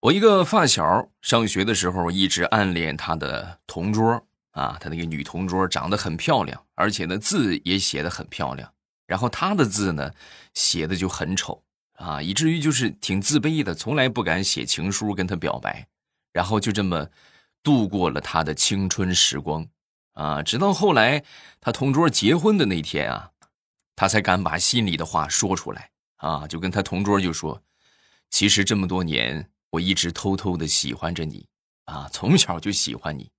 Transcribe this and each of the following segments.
我一个发小上学的时候一直暗恋他的同桌啊，他那个女同桌长得很漂亮，而且呢字也写的很漂亮。然后他的字呢写的就很丑啊，以至于就是挺自卑的，从来不敢写情书跟他表白。然后就这么度过了他的青春时光啊，直到后来他同桌结婚的那天啊，他才敢把心里的话说出来啊，就跟他同桌就说：“其实这么多年。”我一直偷偷的喜欢着你，啊，从小就喜欢你。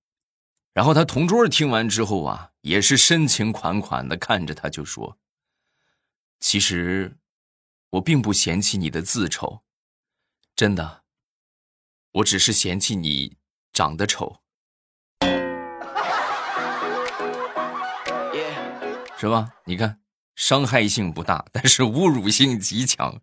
然后他同桌听完之后啊，也是深情款款的看着他，就说：“其实我并不嫌弃你的字丑，真的，我只是嫌弃你长得丑，是吧？你看，伤害性不大，但是侮辱性极强。”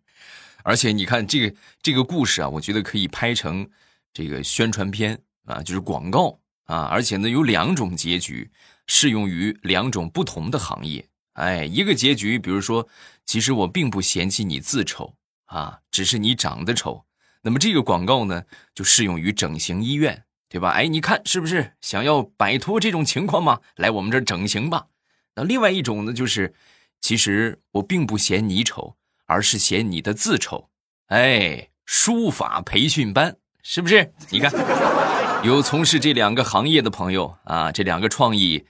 而且你看这个这个故事啊，我觉得可以拍成这个宣传片啊，就是广告啊。而且呢，有两种结局适用于两种不同的行业。哎，一个结局，比如说，其实我并不嫌弃你字丑啊，只是你长得丑。那么这个广告呢，就适用于整形医院，对吧？哎，你看是不是想要摆脱这种情况吗？来我们这儿整形吧。那另外一种呢，就是其实我并不嫌你丑。而是嫌你的字丑，哎，书法培训班是不是？你看，有从事这两个行业的朋友啊，这两个创意，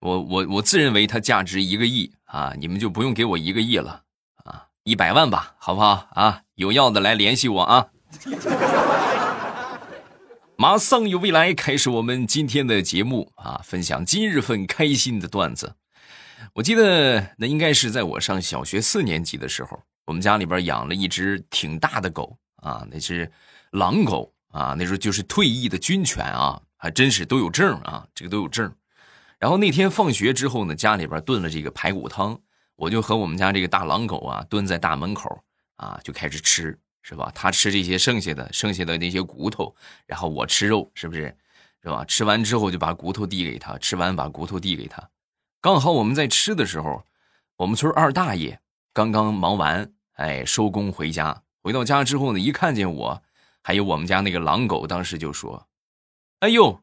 我我我自认为它价值一个亿啊，你们就不用给我一个亿了啊，一百万吧，好不好啊？有要的来联系我啊！马上有未来，开始我们今天的节目啊，分享今日份开心的段子。我记得那应该是在我上小学四年级的时候。我们家里边养了一只挺大的狗啊，那是狼狗啊，那时候就是退役的军犬啊，还真是都有证啊，这个都有证。然后那天放学之后呢，家里边炖了这个排骨汤，我就和我们家这个大狼狗啊蹲在大门口啊，就开始吃，是吧？它吃这些剩下的剩下的那些骨头，然后我吃肉，是不是？是吧？吃完之后就把骨头递给他，吃完把骨头递给他。刚好我们在吃的时候，我们村二大爷刚刚忙完。哎，收工回家，回到家之后呢，一看见我，还有我们家那个狼狗，当时就说：“哎呦，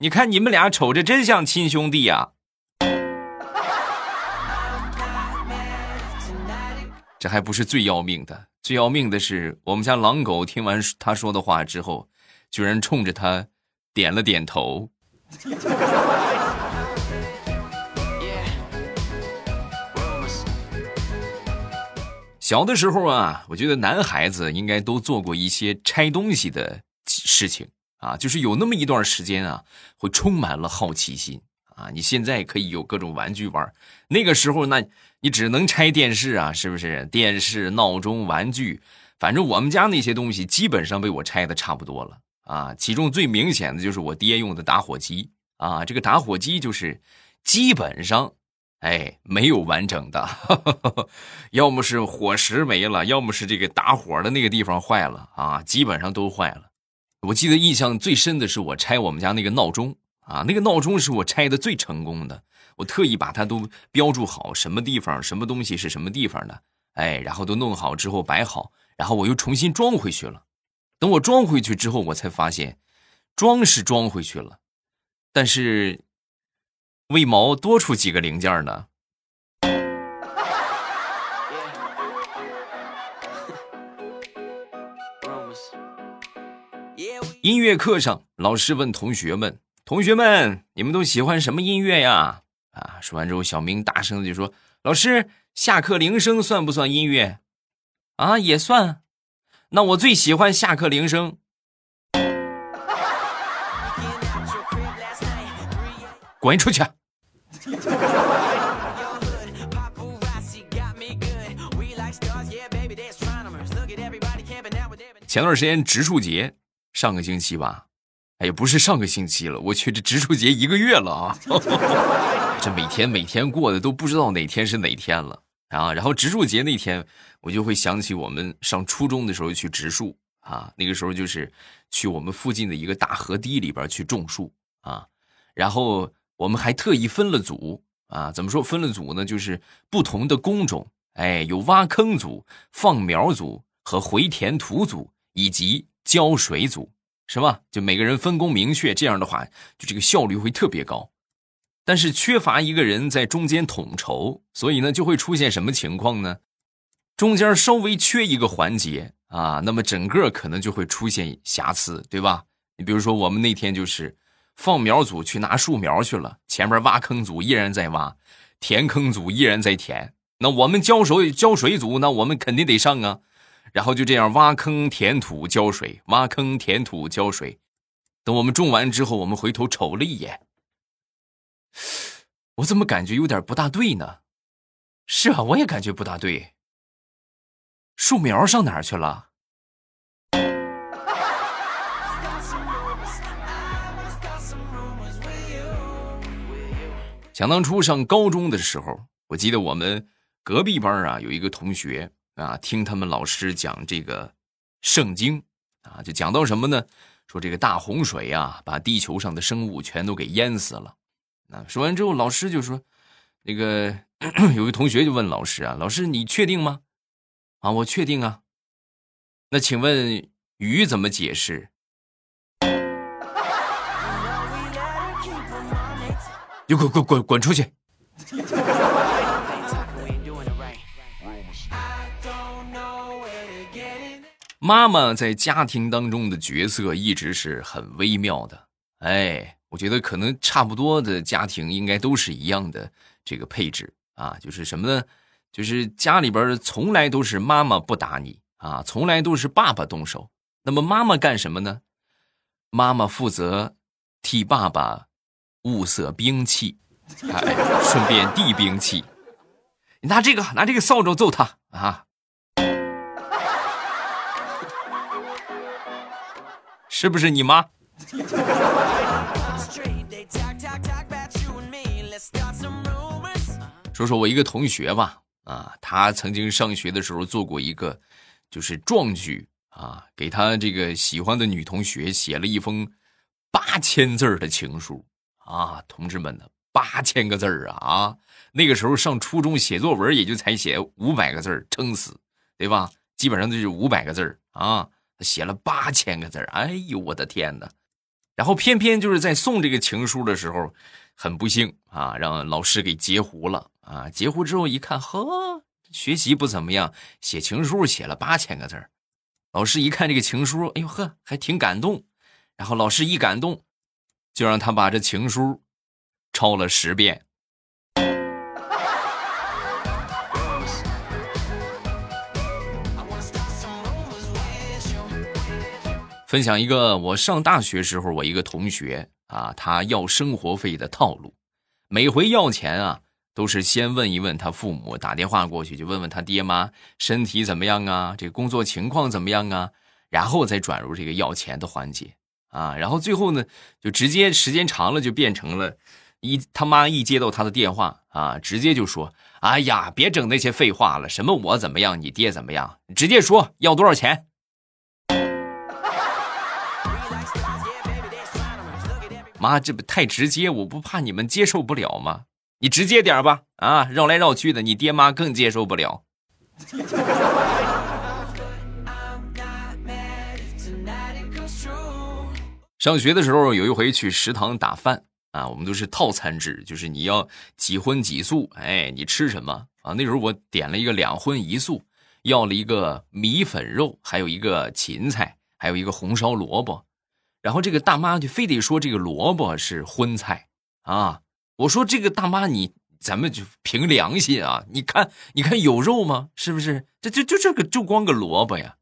你看你们俩瞅着真像亲兄弟呀！”这还不是最要命的，最要命的是我们家狼狗听完他说的话之后，居然冲着他点了点头。小的时候啊，我觉得男孩子应该都做过一些拆东西的事情啊，就是有那么一段时间啊，会充满了好奇心啊。你现在可以有各种玩具玩，那个时候那你只能拆电视啊，是不是？电视、闹钟、玩具，反正我们家那些东西基本上被我拆的差不多了啊。其中最明显的就是我爹用的打火机啊，这个打火机就是基本上。哎，没有完整的，要么是火石没了，要么是这个打火的那个地方坏了啊，基本上都坏了。我记得印象最深的是我拆我们家那个闹钟啊，那个闹钟是我拆的最成功的，我特意把它都标注好，什么地方什么东西是什么地方的，哎，然后都弄好之后摆好，然后我又重新装回去了。等我装回去之后，我才发现，装是装回去了，但是。为毛多出几个零件呢？音乐课上，老师问同学们：“同学们，你们都喜欢什么音乐呀？”啊，说完之后，小明大声的就说：“老师，下课铃声算不算音乐？啊，也算。那我最喜欢下课铃声。”滚出去！前段时间植树节，上个星期吧，哎呀，不是上个星期了，我去，这植树节一个月了啊！这每天每天过的都不知道哪天是哪天了啊！然后植树节那天，我就会想起我们上初中的时候去植树啊，那个时候就是去我们附近的一个大河堤里边去种树啊，然后我们还特意分了组啊，怎么说分了组呢？就是不同的工种，哎，有挖坑组、放苗组和回填土组。以及浇水组，是吧？就每个人分工明确，这样的话，就这个效率会特别高。但是缺乏一个人在中间统筹，所以呢，就会出现什么情况呢？中间稍微缺一个环节啊，那么整个可能就会出现瑕疵，对吧？你比如说，我们那天就是放苗组去拿树苗去了，前面挖坑组依然在挖，填坑组依然在填。那我们浇水浇水组，那我们肯定得上啊。然后就这样挖坑填土浇水，挖坑填土浇水。等我们种完之后，我们回头瞅了一眼，我怎么感觉有点不大对呢？是啊，我也感觉不大对。树苗上哪儿去了？想当初上高中的时候，我记得我们隔壁班啊有一个同学啊，听他们老师讲这个圣经啊，就讲到什么呢？说这个大洪水啊，把地球上的生物全都给淹死了。那说完之后，老师就说：“那个有个同学就问老师啊，老师你确定吗？”啊，我确定啊。那请问鱼怎么解释？你滚滚滚滚出去！妈妈在家庭当中的角色一直是很微妙的。哎，我觉得可能差不多的家庭应该都是一样的这个配置啊，就是什么呢？就是家里边从来都是妈妈不打你啊，从来都是爸爸动手。那么妈妈干什么呢？妈妈负责替爸爸物色兵器，哎，顺便递兵器。你拿这个，拿这个扫帚揍他啊！是不是你妈？说说我一个同学吧。啊，他曾经上学的时候做过一个，就是壮举啊，给他这个喜欢的女同学写了一封八千字的情书啊，同志们呢，八千个字啊啊，那个时候上初中写作文也就才写五百个字撑死，对吧？基本上就是五百个字啊，写了八千个字哎呦我的天哪！然后偏偏就是在送这个情书的时候，很不幸啊，让老师给截胡了。啊！截胡之后一看，呵，学习不怎么样，写情书写了八千个字老师一看这个情书，哎呦呵，还挺感动。然后老师一感动，就让他把这情书抄了十遍。分享一个我上大学时候，我一个同学啊，他要生活费的套路，每回要钱啊。都是先问一问他父母，打电话过去就问问他爹妈身体怎么样啊，这工作情况怎么样啊，然后再转入这个要钱的环节啊，然后最后呢，就直接时间长了就变成了，一他妈一接到他的电话啊，直接就说：“哎呀，别整那些废话了，什么我怎么样，你爹怎么样，直接说要多少钱。”妈，这不太直接，我不怕你们接受不了吗？你直接点吧，啊，绕来绕去的，你爹妈更接受不了。上学的时候有一回去食堂打饭啊，我们都是套餐制，就是你要几荤几素，哎，你吃什么啊？那时候我点了一个两荤一素，要了一个米粉肉，还有一个芹菜，还有一个红烧萝卜，然后这个大妈就非得说这个萝卜是荤菜啊。我说这个大妈，你咱们就凭良心啊！你看，你看有肉吗？是不是？这就就这个就光个萝卜呀！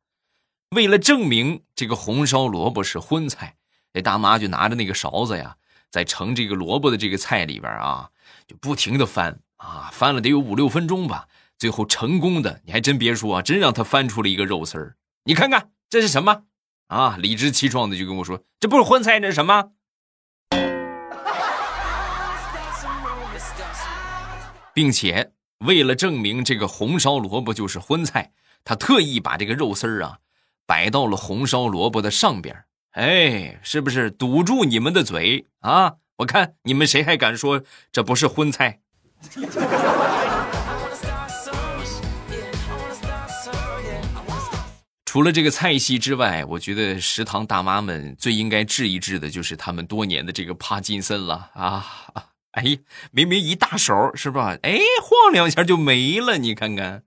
为了证明这个红烧萝卜是荤菜，这大妈就拿着那个勺子呀，在盛这个萝卜的这个菜里边啊，就不停的翻啊，翻了得有五六分钟吧。最后成功的，你还真别说啊，真让他翻出了一个肉丝儿。你看看这是什么啊？理直气壮的就跟我说：“这不是荤菜，这是什么？”并且为了证明这个红烧萝卜就是荤菜，他特意把这个肉丝儿啊摆到了红烧萝卜的上边哎，是不是堵住你们的嘴啊？我看你们谁还敢说这不是荤菜？除了这个菜系之外，我觉得食堂大妈们最应该治一治的就是他们多年的这个帕金森了啊！哎，明明一大手是吧？哎，晃两下就没了，你看看。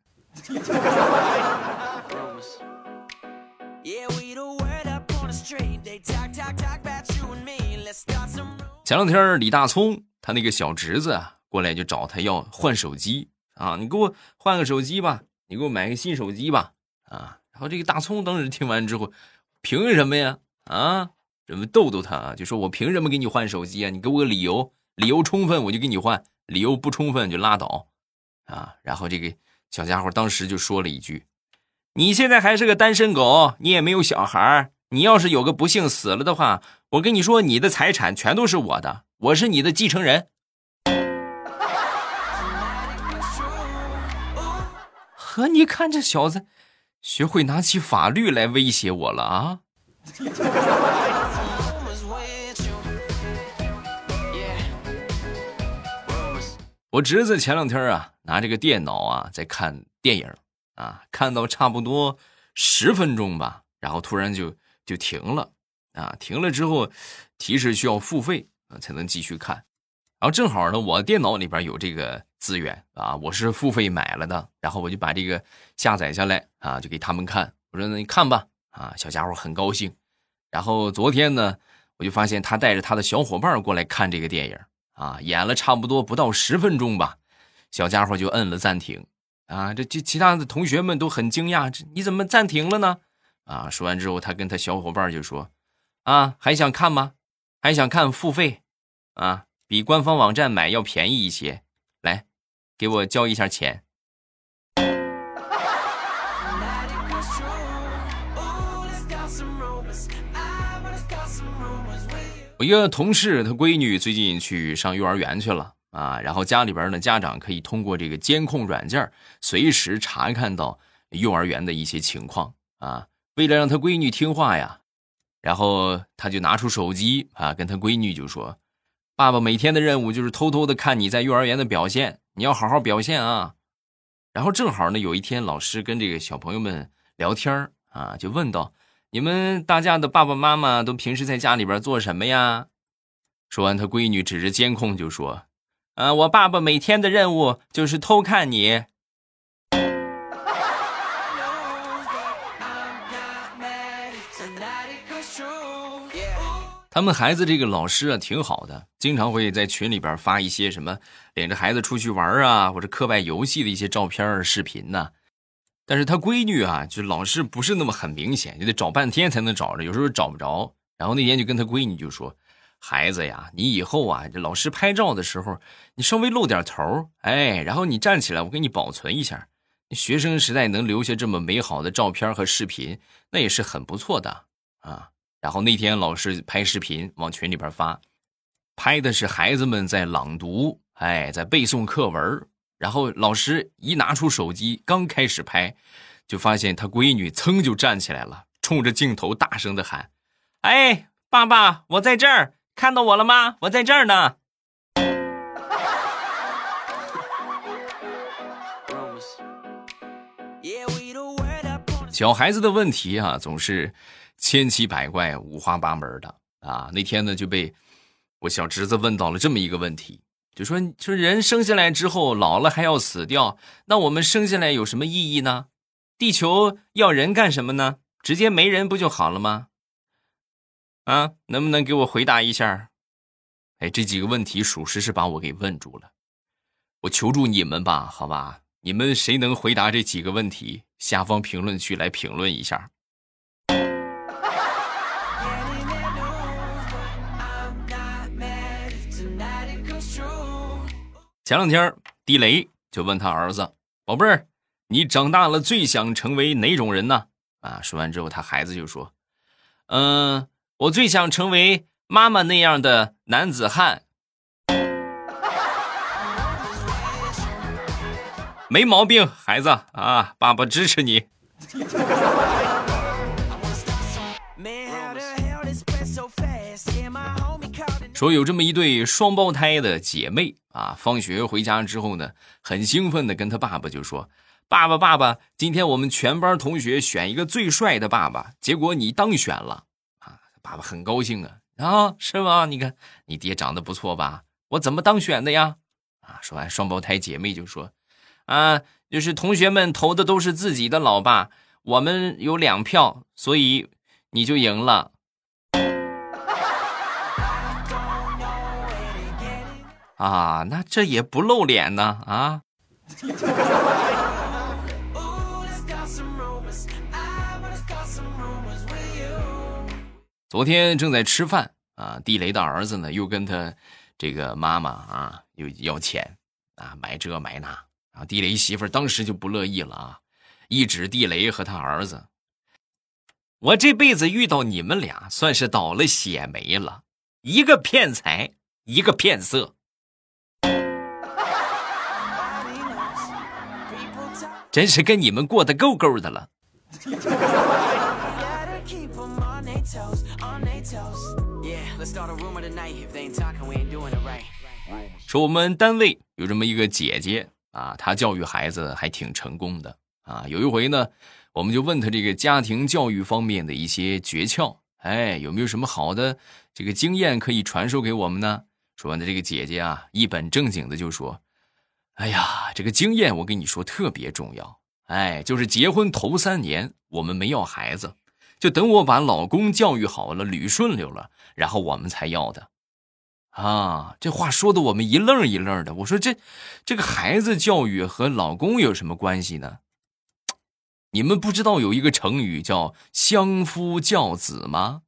前两天李大聪他那个小侄子啊过来就找他要换手机啊，你给我换个手机吧，你给我买个新手机吧啊。然后这个大葱当时听完之后，凭什么呀？啊，怎么逗逗他啊？就说我凭什么给你换手机啊？你给我个理由，理由充分我就给你换，理由不充分就拉倒，啊！然后这个小家伙当时就说了一句：“你现在还是个单身狗，你也没有小孩你要是有个不幸死了的话，我跟你说，你的财产全都是我的，我是你的继承人。”和，你看这小子。学会拿起法律来威胁我了啊！我侄子前两天啊，拿这个电脑啊在看电影啊，看到差不多十分钟吧，然后突然就就停了啊，停了之后提示需要付费啊才能继续看，然后正好呢，我电脑里边有这个。资源啊，我是付费买了的，然后我就把这个下载下来啊，就给他们看。我说那你看吧，啊，小家伙很高兴。然后昨天呢，我就发现他带着他的小伙伴过来看这个电影啊，演了差不多不到十分钟吧，小家伙就摁了暂停啊。这这其他的同学们都很惊讶，这你怎么暂停了呢？啊，说完之后，他跟他小伙伴就说：“啊，还想看吗？还想看付费啊，比官方网站买要便宜一些。”来给我交一下钱。我一个同事，他闺女最近去上幼儿园去了啊，然后家里边呢，家长可以通过这个监控软件随时查看到幼儿园的一些情况啊。为了让他闺女听话呀，然后他就拿出手机啊，跟他闺女就说：“爸爸每天的任务就是偷偷的看你在幼儿园的表现。”你要好好表现啊！然后正好呢，有一天老师跟这个小朋友们聊天啊，就问到：“你们大家的爸爸妈妈都平时在家里边做什么呀？”说完，他闺女指着监控就说：“啊，我爸爸每天的任务就是偷看你。”他们孩子这个老师啊，挺好的，经常会在群里边发一些什么领着孩子出去玩啊，或者课外游戏的一些照片、视频呢。但是他闺女啊，就老是不是那么很明显，就得找半天才能找着，有时候找不着。然后那天就跟他闺女就说：“孩子呀，你以后啊，这老师拍照的时候，你稍微露点头，哎，然后你站起来，我给你保存一下。学生时代能留下这么美好的照片和视频，那也是很不错的啊。”然后那天老师拍视频往群里边发，拍的是孩子们在朗读，哎，在背诵课文。然后老师一拿出手机，刚开始拍，就发现他闺女噌就站起来了，冲着镜头大声的喊：“哎，爸爸，我在这儿，看到我了吗？我在这儿呢。”小孩子的问题啊，总是。千奇百怪、五花八门的啊！那天呢，就被我小侄子问到了这么一个问题，就说：“说人生下来之后老了还要死掉，那我们生下来有什么意义呢？地球要人干什么呢？直接没人不就好了吗？”啊，能不能给我回答一下？哎，这几个问题属实是把我给问住了。我求助你们吧，好吧？你们谁能回答这几个问题？下方评论区来评论一下。前两天，地雷就问他儿子：“宝贝儿，你长大了最想成为哪种人呢？”啊，说完之后，他孩子就说：“嗯，我最想成为妈妈那样的男子汉。”没毛病，孩子啊，爸爸支持你。说有这么一对双胞胎的姐妹啊，放学回家之后呢，很兴奋的跟他爸爸就说：“爸爸爸爸，今天我们全班同学选一个最帅的爸爸，结果你当选了啊！爸爸很高兴啊啊，是吗？你看你爹长得不错吧？我怎么当选的呀？啊！说完，双胞胎姐妹就说：“啊，就是同学们投的都是自己的老爸，我们有两票，所以你就赢了。”啊，那这也不露脸呢啊！昨天正在吃饭啊，地雷的儿子呢又跟他这个妈妈啊又要钱啊，买这买那啊。地雷媳妇当时就不乐意了啊，一指地雷和他儿子：“我这辈子遇到你们俩算是倒了血霉了，一个骗财，一个骗色，真是跟你们过得够够的了。”说我们单位有这么一个姐姐啊，她教育孩子还挺成功的啊。有一回呢，我们就问她这个家庭教育方面的一些诀窍，哎，有没有什么好的这个经验可以传授给我们呢？说完的这个姐姐啊，一本正经的就说：“哎呀，这个经验我跟你说特别重要，哎，就是结婚头三年我们没要孩子。”就等我把老公教育好了，捋顺溜了，然后我们才要的，啊，这话说的我们一愣一愣的。我说这，这个孩子教育和老公有什么关系呢？你们不知道有一个成语叫“相夫教子”吗？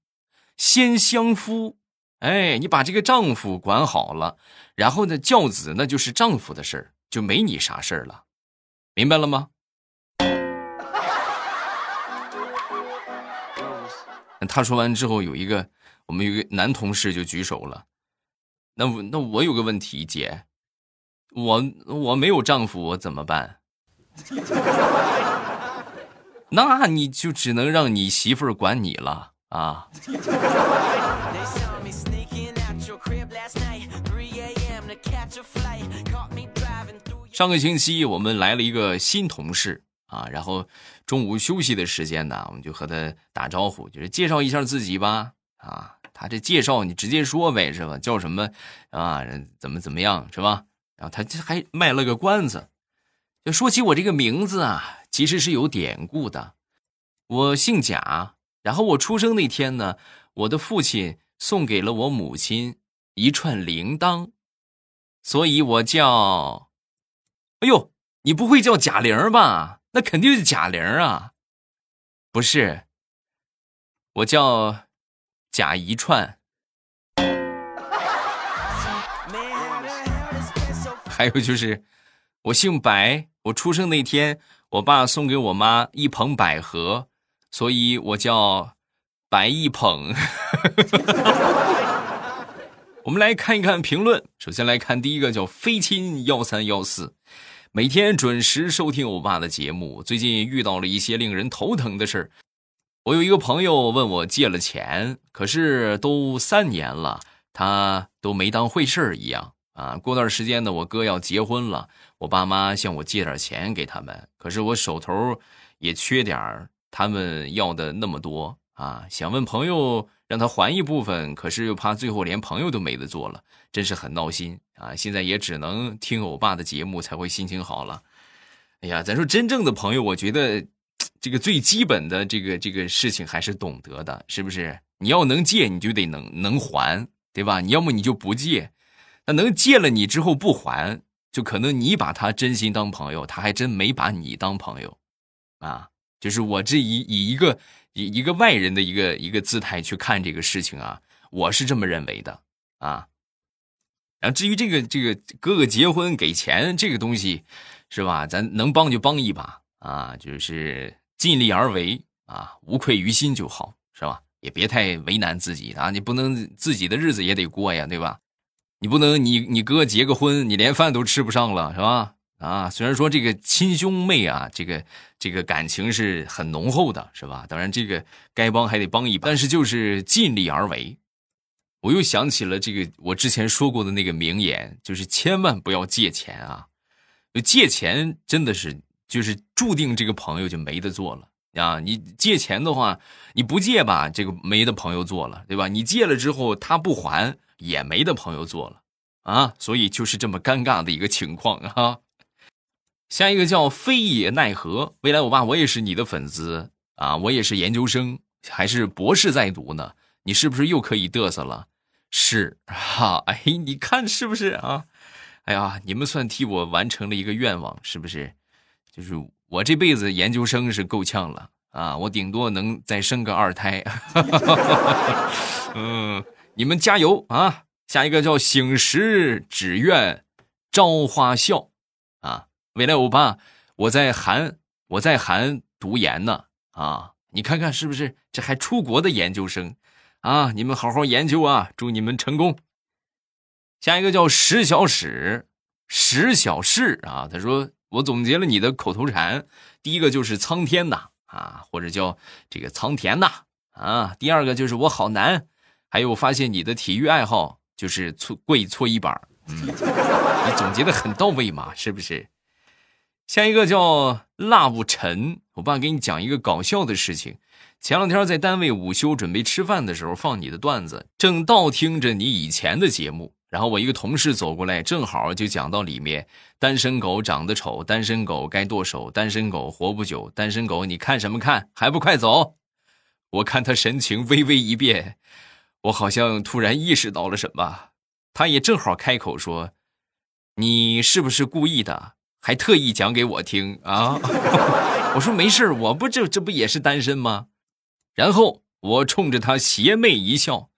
先相夫，哎，你把这个丈夫管好了，然后呢，教子那就是丈夫的事儿，就没你啥事儿了，明白了吗？他说完之后，有一个我们有一个男同事就举手了。那我那我有个问题，姐，我我没有丈夫，我怎么办？那你就只能让你媳妇儿管你了啊。上个星期我们来了一个新同事。啊，然后中午休息的时间呢，我们就和他打招呼，就是介绍一下自己吧。啊，他这介绍你直接说呗，是吧？叫什么啊？怎么怎么样，是吧？然后他这还卖了个关子，就说起我这个名字啊，其实是有典故的。我姓贾，然后我出生那天呢，我的父亲送给了我母亲一串铃铛，所以我叫……哎呦，你不会叫贾玲吧？那肯定是贾玲啊，不是，我叫贾一串。还有就是，我姓白，我出生那天，我爸送给我妈一捧百合，所以我叫白一捧。我们来看一看评论，首先来看第一个叫飞亲幺三幺四。每天准时收听欧巴的节目。最近遇到了一些令人头疼的事儿。我有一个朋友问我借了钱，可是都三年了，他都没当回事儿一样啊。过段时间呢，我哥要结婚了，我爸妈向我借点钱给他们，可是我手头也缺点儿，他们要的那么多啊，想问朋友让他还一部分，可是又怕最后连朋友都没得做了，真是很闹心。啊，现在也只能听欧巴的节目才会心情好了。哎呀，咱说真正的朋友，我觉得这个最基本的这个这个事情还是懂得的，是不是？你要能借，你就得能能还，对吧？你要么你就不借，那能借了你之后不还，就可能你把他真心当朋友，他还真没把你当朋友，啊，就是我这以以一个一一个外人的一个一个姿态去看这个事情啊，我是这么认为的啊。然后至于这个这个哥哥结婚给钱这个东西，是吧？咱能帮就帮一把啊，就是尽力而为啊，无愧于心就好，是吧？也别太为难自己啊，你不能自己的日子也得过呀，对吧？你不能你你哥结个婚，你连饭都吃不上了，是吧？啊，虽然说这个亲兄妹啊，这个这个感情是很浓厚的，是吧？当然这个该帮还得帮一把，但是就是尽力而为。我又想起了这个我之前说过的那个名言，就是千万不要借钱啊！借钱真的是就是注定这个朋友就没得做了啊！你借钱的话，你不借吧，这个没的朋友做了，对吧？你借了之后他不还，也没的朋友做了啊！所以就是这么尴尬的一个情况啊。下一个叫飞也奈何，未来我爸我也是你的粉丝啊，我也是研究生还是博士在读呢，你是不是又可以嘚瑟了？是哈，哎，你看是不是啊？哎呀，你们算替我完成了一个愿望，是不是？就是我这辈子研究生是够呛了啊，我顶多能再生个二胎。嗯，你们加油啊！下一个叫醒时只愿朝花笑，未来欧巴，我在韩，我在韩读研呢啊，你看看是不是？这还出国的研究生啊，你们好好研究啊，祝你们成功。下一个叫石小史，石小事啊。他说：“我总结了你的口头禅，第一个就是苍天呐啊，或者叫这个苍田呐啊。第二个就是我好难，还有我发现你的体育爱好就是搓跪搓衣板。嗯，你总结的很到位嘛，是不是？下一个叫辣不沉，我爸给你讲一个搞笑的事情。前两天在单位午休准备吃饭的时候放你的段子，正倒听着你以前的节目。”然后我一个同事走过来，正好就讲到里面，单身狗长得丑，单身狗该剁手，单身狗活不久，单身狗你看什么看，还不快走！我看他神情微微一变，我好像突然意识到了什么，他也正好开口说：“你是不是故意的？还特意讲给我听啊？” 我说没事我不这这不也是单身吗？然后我冲着他邪魅一笑，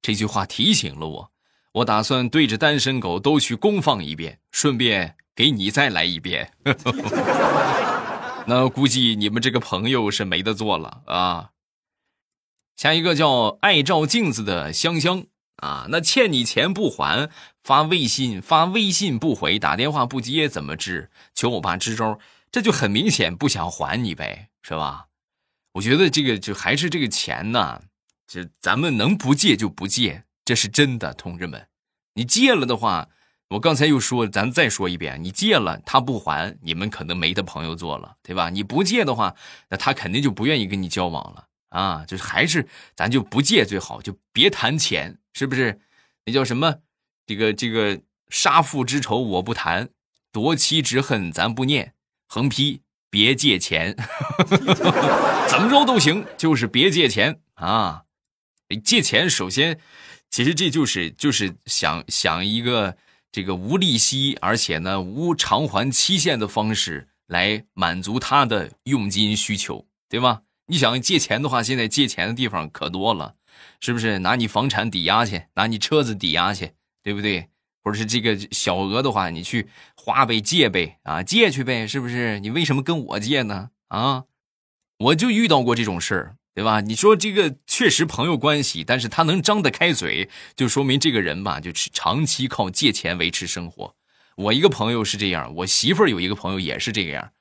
这句话提醒了我。我打算对着单身狗都去公放一遍，顺便给你再来一遍。那估计你们这个朋友是没得做了啊。下一个叫爱照镜子的香香啊，那欠你钱不还，发微信发微信不回，打电话不接，怎么治？求我爸支招，这就很明显不想还你呗，是吧？我觉得这个就还是这个钱呢，就咱们能不借就不借。这是真的，同志们，你借了的话，我刚才又说，咱再说一遍，你借了他不还，你们可能没的朋友做了，对吧？你不借的话，那他肯定就不愿意跟你交往了啊！就是还是咱就不借最好，就别谈钱，是不是？那叫什么？这个这个杀父之仇我不谈，夺妻之恨咱不念，横批别借钱，怎么着都行，就是别借钱啊！借钱首先。其实这就是就是想想一个这个无利息，而且呢无偿还期限的方式来满足他的佣金需求，对吧？你想借钱的话，现在借钱的地方可多了，是不是？拿你房产抵押去，拿你车子抵押去，对不对？或者是这个小额的话，你去花呗借呗，啊，借去呗，是不是？你为什么跟我借呢？啊，我就遇到过这种事儿。对吧？你说这个确实朋友关系，但是他能张得开嘴，就说明这个人吧，就是长期靠借钱维持生活。我一个朋友是这样，我媳妇儿有一个朋友也是这样，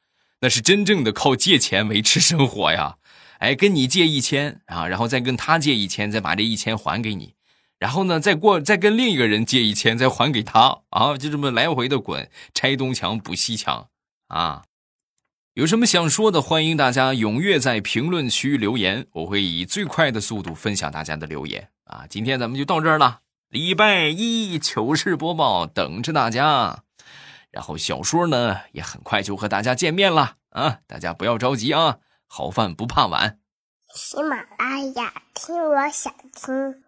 那是真正的靠借钱维持生活呀。哎，跟你借一千啊，然后再跟他借一千，再把这一千还给你，然后呢，再过再跟另一个人借一千，再还给他啊，就这么来回的滚，拆东墙补西墙啊。有什么想说的，欢迎大家踊跃在评论区留言，我会以最快的速度分享大家的留言啊！今天咱们就到这儿了，礼拜一糗事播报等着大家，然后小说呢也很快就和大家见面了啊！大家不要着急啊，好饭不怕晚。喜马拉雅听，我想听。